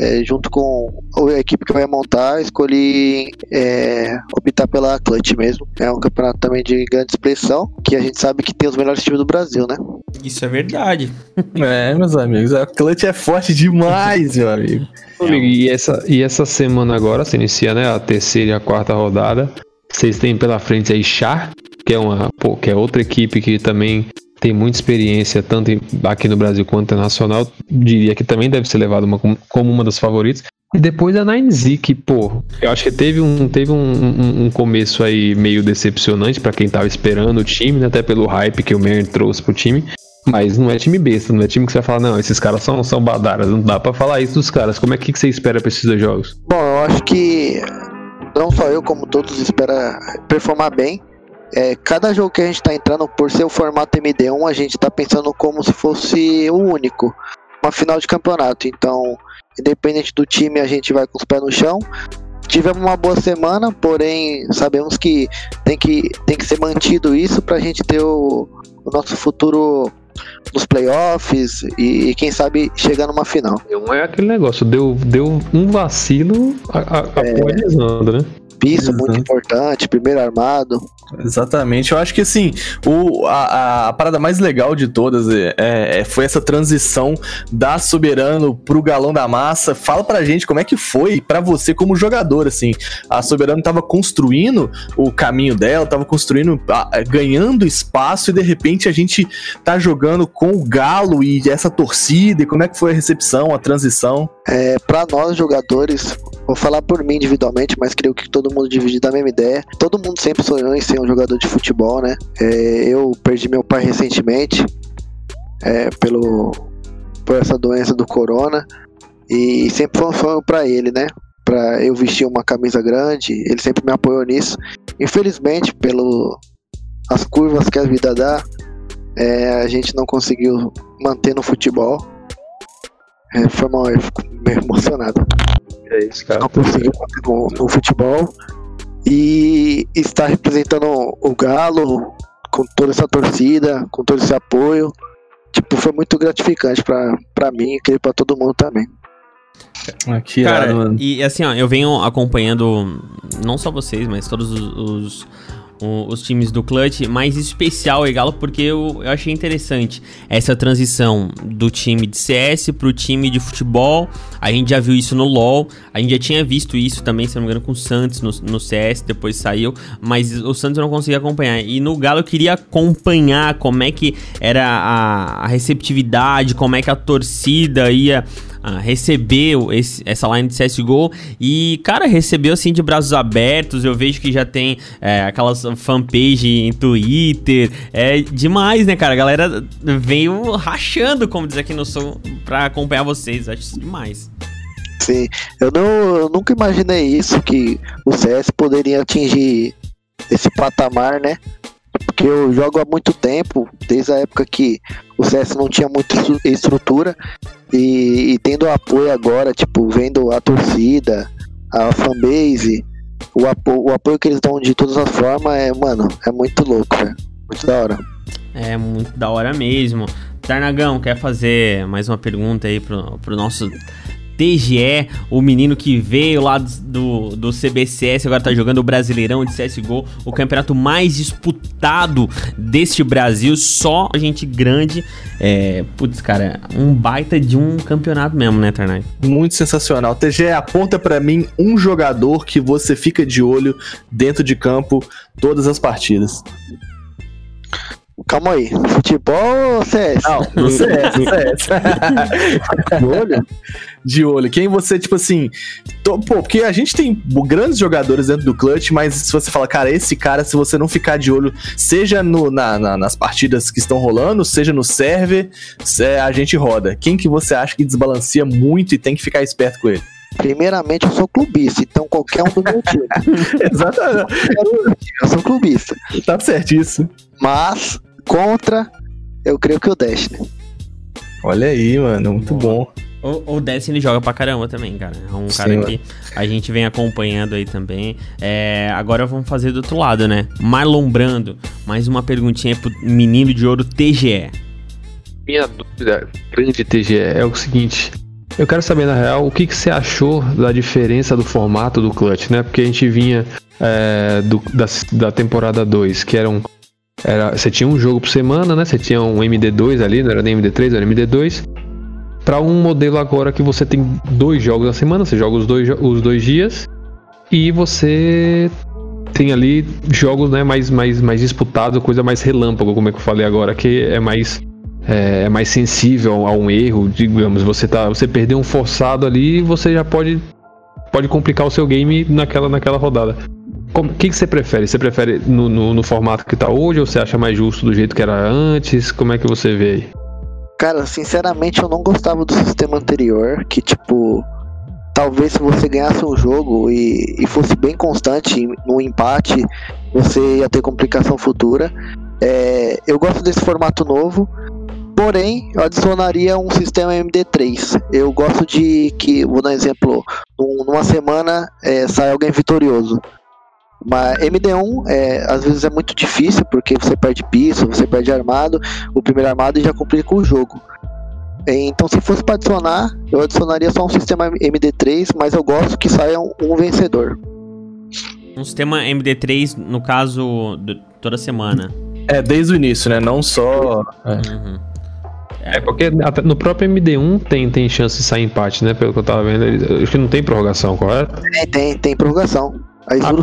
é, junto com a equipe que vai montar, escolhi é, optar pela Clutch mesmo. É um campeonato também de grande expressão, que a gente sabe que tem os melhores times do Brasil, né? Isso é verdade. É, meus amigos, a Clutch é forte demais, meu amigo. E essa, e essa semana agora, se inicia, né, a terceira e a quarta rodada. Vocês têm pela frente aí Char, que é uma, pô, que é outra equipe que também tem muita experiência, tanto aqui no Brasil quanto internacional. Diria que também deve ser levado uma, como uma das favoritas. E depois a 9Z, que, pô, eu acho que teve um, teve um, um- um começo aí meio decepcionante pra quem tava esperando o time, né, até pelo hype que o Mary trouxe pro time. Mas não é time besta, não é time que você vai falar, não, esses caras são, são badaras, não dá pra falar isso dos caras. Como é que, que você espera pra esses dois jogos? Bom, eu acho que não só eu, como todos, espera performar bem. É, cada jogo que a gente tá entrando, por ser o formato MD1, a gente tá pensando como se fosse o único. Uma final de campeonato. Então, independente do time, a gente vai com os pés no chão. Tivemos uma boa semana, porém sabemos que tem que, tem que ser mantido isso pra gente ter o, o nosso futuro nos playoffs e, e quem sabe chegar numa final. Não é aquele negócio, deu, deu um vacilo, a, a, a porra né? Isso, muito Exato. importante, primeiro armado. Exatamente. Eu acho que assim, o, a, a parada mais legal de todas é, é- foi essa transição da Soberano pro Galão da Massa. Fala pra gente como é que foi pra você como jogador, assim. A Soberano tava construindo o caminho dela, tava construindo, a- ganhando espaço e de repente a gente tá jogando com o Galo e essa torcida. E como é que foi a recepção, a transição? É, para nós jogadores, vou falar por mim individualmente, mas creio que todo mundo divide da mesma ideia. Todo mundo sempre sonhou em ser um jogador de futebol, né? É, eu perdi meu pai recentemente é, pelo por essa doença do corona e sempre foi um sonho para ele, né? Para eu vestir uma camisa grande, ele sempre me apoiou nisso. Infelizmente, pelo as curvas que a vida dá, é, a gente não conseguiu manter no futebol. É, foi mal, eu fico meio emocionado. É isso, cara. Não conseguiu manter no, no futebol. E estar representando o Galo com toda essa torcida, com todo esse apoio. Tipo, foi muito gratificante pra, pra mim e creio pra todo mundo também. Aqui, Cara, e assim, ó, eu venho acompanhando não só vocês, mas todos os, os, o- os times do Clutch, mais em especial o Galo, porque eu, eu achei interessante essa transição do time de CS pro time de futebol. A gente já viu isso no LoL, a gente já tinha visto isso também, se não me engano, com o Santos no, no CS, depois saiu, mas o Santos não conseguia acompanhar. E no Galo eu queria acompanhar como é que era a, a receptividade, como é que a torcida ia ah, recebeu esse- essa line de CSGO e, cara, recebeu assim de braços abertos. Eu vejo que já tem é, aquelas fanpage em Twitter. É demais, né, cara? A galera veio rachando, como diz aqui no Sul, pra acompanhar vocês. Acho isso demais. Sim, eu, não, eu nunca imaginei isso, que o CS poderia atingir esse patamar, né? porque eu jogo há muito tempo, desde a época que o CS não tinha muita estru- estrutura e, e tendo apoio agora, tipo, vendo a torcida, a fanbase, o, apo o apoio que eles dão de todas as formas é, mano, é muito louco, velho. Muito da hora. É muito da hora mesmo. Tarnagão, quer fazer mais uma pergunta aí pro, pro nosso TGE, o menino que veio lá do, do CBCS, agora tá jogando o Brasileirão de CSGO, o campeonato mais disputado deste Brasil, só gente grande. É, putz, cara, um baita de um campeonato mesmo, né, Tarnag? Muito sensacional. TG aponta pra mim um jogador que você fica de olho dentro de campo todas as partidas. Calma aí, futebol ou CS? Não, no CS, CS. De olho? de olho. Quem você, tipo assim. to- pô, porque a gente tem grandes jogadores dentro do clutch, mas se você fala, cara, esse cara, se você não ficar de olho, seja no, na- na- nas partidas que estão rolando, seja no server, é, a gente roda. Quem que você acha que desbalanceia muito e tem que ficar esperto com ele? Primeiramente, eu sou clubista, então qualquer um do meu time. Exatamente. Eu sou clubista. Tá certíssimo. Mas, contra, eu creio que o Destiny. Olha aí, mano, muito bom. O, o Destiny joga pra caramba também, cara. É um Sim, cara mano. que a gente vem acompanhando aí também. É, agora vamos fazer do outro lado, né? Marlon Brando, mais uma perguntinha pro menino de ouro TGE. Minha dúvida, grande TGE, é o seguinte. Eu quero saber, na real, o que, que você achou da diferença do formato do Clutch, né? Porque a gente vinha é, do- da, da temporada 2, que era um. Era, você tinha um jogo por semana, né? Você tinha um MD2 ali, não era nem MD3, era MD2. Pra um modelo agora que você tem dois jogos na semana, você joga os dois, os dois dias e você tem ali jogos né, mais, mais, mais disputados, coisa mais relâmpago, como é que eu falei agora, que é mais é, é mais sensível a um erro, digamos, você tá, você perdeu um forçado ali, você já pode pode complicar o seu game naquela naquela rodada. O que, que você prefere? Você prefere no, no, no formato que tá hoje ou você acha mais justo do jeito que era antes? Como é que você vê aí? Cara, sinceramente eu não gostava do sistema anterior, que tipo, talvez se você ganhasse um jogo e, e fosse bem constante no empate, você ia ter complicação futura. É, eu gosto desse formato novo, porém eu adicionaria um sistema MD3. Eu gosto de que, vou dar um exemplo, num- numa semana é, sai alguém vitorioso. Mas MD1 é, às vezes é muito difícil porque você perde piso, você perde armado, o primeiro armado já complica o jogo. Então, se fosse para adicionar, eu adicionaria só um sistema MD3, mas eu gosto que saia um, um vencedor. Um sistema MD3, no caso, toda semana. É, desde o início, né? Não só. é. Uhum. É, porque até no próprio MD1 tem, tem chance de sair empate, né? Pelo que eu tava vendo, acho que não tem prorrogação, correto? Tem, tem, tem prorrogação. A Ah, Isuru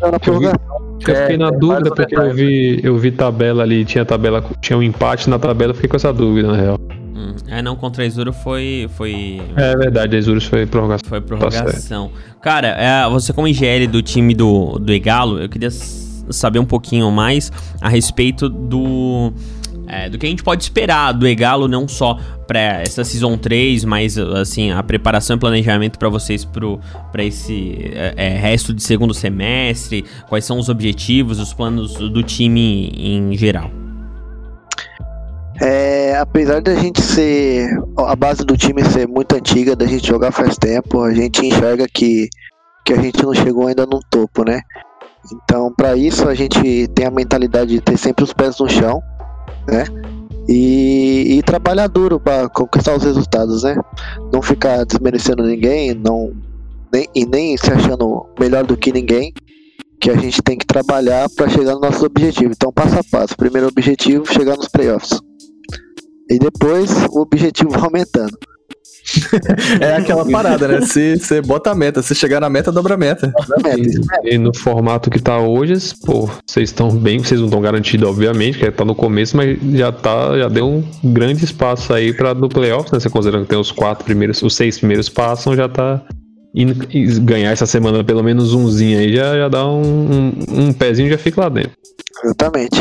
tá na prorrogação. Eu fiquei na tem dúvida porque eu vi, eu vi tabela ali, tinha tabela, tinha um empate na tabela, eu fiquei com essa dúvida, na real. Hum. É, não, contra a Isuro foi, foi, É verdade, a Isurus foi prorrogação. foi prorrogação. Cara, é, você como IGL do time do, do Egalo, eu queria saber um pouquinho mais a respeito do... é, do que a gente pode esperar do Egalo, não só pra essa Season 3, mas assim, a preparação e planejamento pra vocês pro, pra esse é, é, resto de segundo semestre, quais são os objetivos, os planos do time em geral. É, apesar da gente ser. A base do time ser muito antiga, da gente jogar faz tempo, a gente enxerga que, que a gente não chegou ainda no topo, né? Então, para isso, a gente tem a mentalidade de ter sempre os pés no chão, né? E, e trabalhar duro para conquistar os resultados, né? Não ficar desmerecendo ninguém, não, nem, e nem se achando melhor do que ninguém, que a gente tem que trabalhar para chegar no nosso objetivo. Então, passo a passo. Primeiro objetivo, chegar nos playoffs. E depois o objetivo aumentando. É aquela parada, né? Você você bota a meta, você chegar na meta, dobra a meta. E, e no formato que tá hoje, pô, vocês estão bem, vocês não estão garantidos, obviamente, que tá no começo, mas já tá, já deu um grande espaço aí para no playoffs, né? Você considerando que tem os quatro primeiros, os seis primeiros passam, já tá indo- e ganhar essa semana pelo menos umzinho aí já, já dá um, um, um pezinho já fica lá dentro. Exatamente.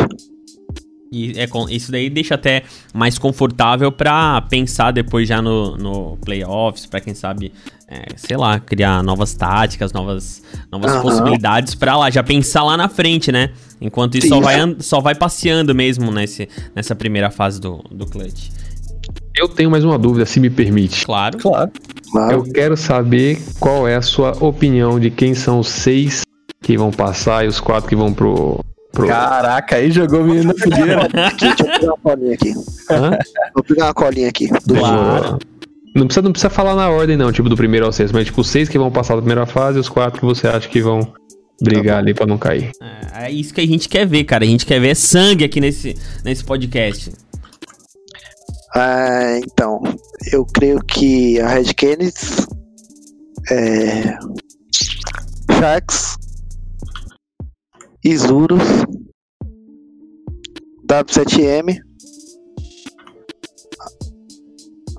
E é, com- isso daí deixa até mais confortável pra pensar depois já no, no playoffs, pra quem sabe, é, sei lá, criar novas táticas, novas, novas Aham. possibilidades pra lá, já pensar lá na frente, né? Enquanto isso só vai, só vai passeando mesmo nesse, nessa primeira fase do, do clutch. Eu tenho mais uma dúvida, se me permite. Claro. Claro. Claro. Eu quero saber qual é a sua opinião de quem são os seis que vão passar e os quatro que vão pro. Pro... Caraca, aí jogou o menino na fogueira. Aqui, deixa eu pegar uma colinha aqui. Hã? Vou pegar uma colinha aqui. Do Claro. Não precisa, não precisa falar na ordem, não, tipo do primeiro ao sexto, mas tipo os seis que vão passar da primeira fase e os quatro que você acha que vão brigar ali pra não cair. É, é isso que a gente quer ver, cara. A gente quer ver sangue aqui nesse, nesse podcast. Ah, então, eu creio que a Red Canids, é, Sharks, Isurus, W7M.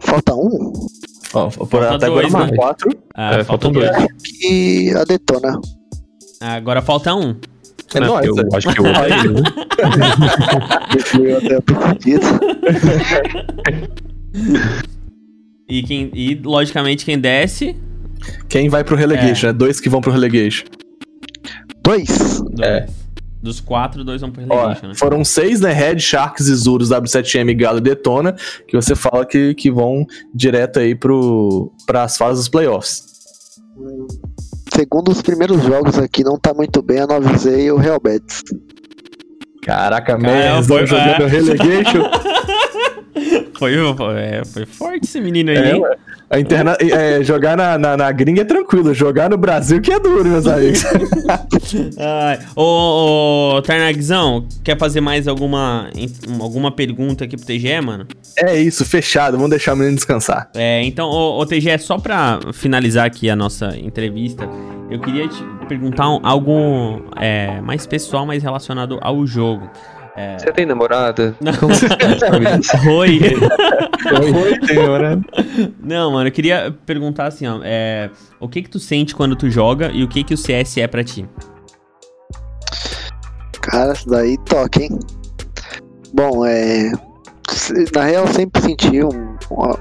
Falta um? Ó, por Falta até agora dois, foram né? quatro. Ah, É, faltam dois. dois. E a Detona. Agora falta um. É Né, nóis, porque eu é. acho que eu vou cair, né? Eu até tô fudido. E, quem, e logicamente quem desce. Quem vai pro relegation? É. Dois que vão pro relegation. Dois. Dois. É. Dos quatro, dois vão pro Ó, relegation, né? foram seis, né? Red, Sharks, Isurus, W7M, Galo e Detona, que você fala que, que vão direto aí pro, pras fases dos playoffs. Segundo os primeiros jogos aqui, não tá muito bem a 9Z e o Real Betis. Caraca, Caramba, man, foi- jogando é. relegation. Foi, é, foi forte esse menino aí, É, ué. A interna... é, jogar na, na, na gringa é tranquilo, jogar no Brasil que é duro, meus amigos. Ai, Ô, ô, Tarnagzão, quer fazer mais alguma, alguma pergunta aqui pro TGE, mano? é isso, fechado, vamos deixar o menino descansar. É, então, ô, ô TGE, só pra finalizar aqui a nossa entrevista, eu queria te perguntar algo é, mais pessoal, mais relacionado ao jogo. É... Você tem namorada? Não. Como você Oi. Oi, senhora. Não, mano, eu queria perguntar assim, ó, é, o que que tu sente quando tu joga e o que que o CS é pra ti? Cara, isso daí toca, hein? Bom, é. Na real, eu sempre senti um. uma-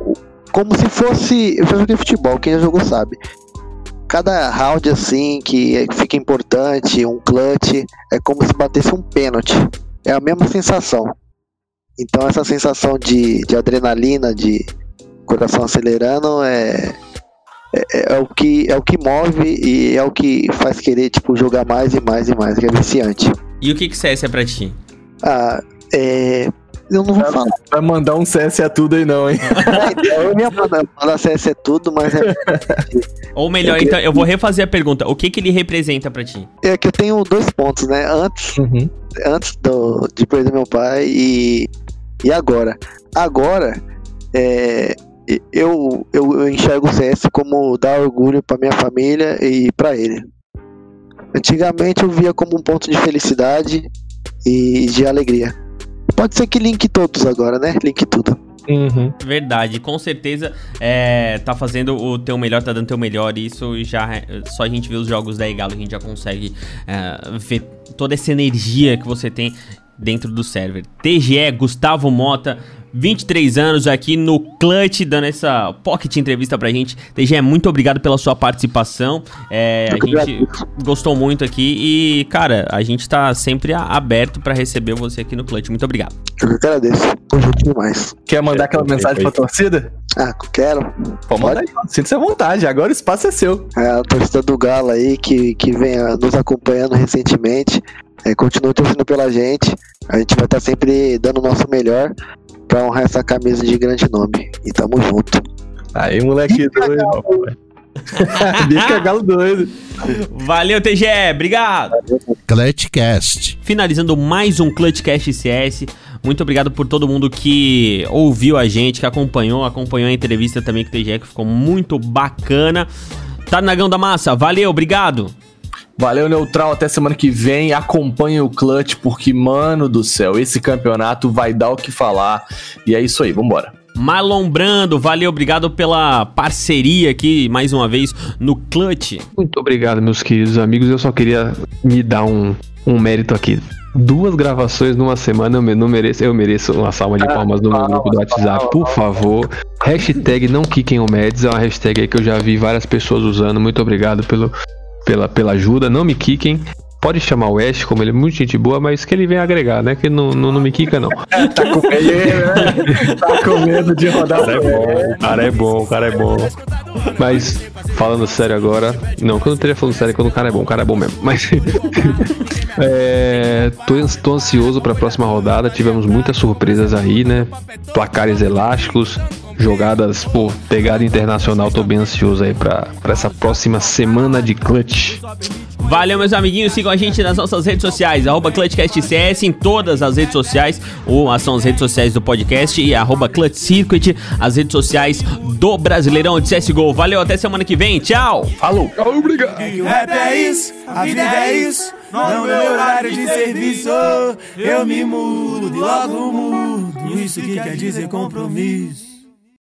um- como se fosse. Eu já joguei futebol, quem já jogou sabe. Cada round assim que é- fica importante, um clutch, é como se batesse um pênalti. É a mesma sensação. Então, essa sensação de, de adrenalina, de coração acelerando, é, é, é o que, é o que move e é o que faz querer tipo, jogar mais e mais e mais, que é viciante. E o que que CS é pra ti? Ah, é. Eu não vou falar. Vai mandar um CS a tudo aí não, hein? Eu ia mandar, mandar CS é tudo, mas é, Ou melhor, então, eu vou refazer a pergunta. O que que ele representa pra ti? é que eu tenho dois pontos, né? Antes, Uhum. antes do, de perder meu pai e, e agora. Agora, é, eu, eu, eu enxergo o CS como dar orgulho pra minha família e pra ele. Antigamente eu via como um ponto de felicidade e de alegria. Pode ser que linke todos agora, né? Linke tudo. Uhum. Verdade, com certeza é, tá fazendo o teu melhor, tá dando o teu melhor. E isso já. é- Só a gente vê os jogos da Egalo, a gente já consegue é, ver toda essa energia que você tem dentro do server. TGE, Gustavo Mota, 23 anos aqui no Clutch, dando essa pocket entrevista pra gente. TGE, muito obrigado pela sua participação. É, a gente gostou muito aqui e, cara, a gente tá sempre aberto pra receber você aqui no Clutch. Muito obrigado. Eu que agradeço. Conjunto demais. Quer mandar aquela mensagem pra torcida? Ah, quero. Pode mandar aí. Sinta-se à vontade, agora o espaço é seu. É, a torcida do Galo aí que, que vem ah, nos acompanhando recentemente. É, continue torcendo pela gente. A gente vai estar sempre dando o nosso melhor pra honrar essa camisa de grande nome. E tamo junto. Aí, moleque doido. papai. Bica galo doido. Valeu, TGE, obrigado. Clutchcast. Finalizando mais um Clutchcast CS. Muito obrigado por todo mundo que ouviu a gente, que acompanhou, acompanhou a entrevista também com o TGE, que ficou muito bacana. Tá Nagão da Massa, valeu, obrigado. Valeu, Neutral. Até semana que vem. Acompanhe o Clutch, porque, mano do céu, esse campeonato vai dar o que falar. E é isso aí, vambora. Marlon Brando, valeu, obrigado pela parceria aqui, mais uma vez, no Clutch. Muito obrigado, meus queridos amigos. Eu só queria me dar um, um mérito aqui. duas gravações numa semana, eu me- não mereço, eu mereço uma salva de palmas no meu grupo do WhatsApp, por favor. Hashtag não quiquem o Meds, é uma hashtag aí que eu já vi várias pessoas usando. Muito obrigado pelo, pela, pela ajuda. Não me quiquem. Pode chamar o Ash, como ele é muito gente boa, mas que ele vem agregar, né? Que não, não, não me quica, não. Tá com medo, né? Tá com medo de rodar O cara é bom, o cara é bom, o cara é bom. Mas, falando sério agora. Não, que eu não esteja falando sério quando o cara é bom, o cara é bom mesmo. Mas. é, tô, tô ansioso pra próxima rodada. Tivemos muitas surpresas aí, né? Placares elásticos, jogadas por pegada internacional. Tô bem ansioso aí pra, pra essa próxima semana de clutch. Valeu, meus amiguinhos. Sigam a gente nas nossas redes sociais, arroba ClutchCastCS em todas as redes sociais, ou são as redes sociais do podcast, e arroba Clutch Circuit, as redes sociais do Brasileirão de CSGO. Valeu, até semana que vem. Tchau! Falou! Obrigado! O rap é isso, a vida é isso. Não no meu horário de serviço, eu me mudo e logo mudo. Isso que quer dizer compromisso.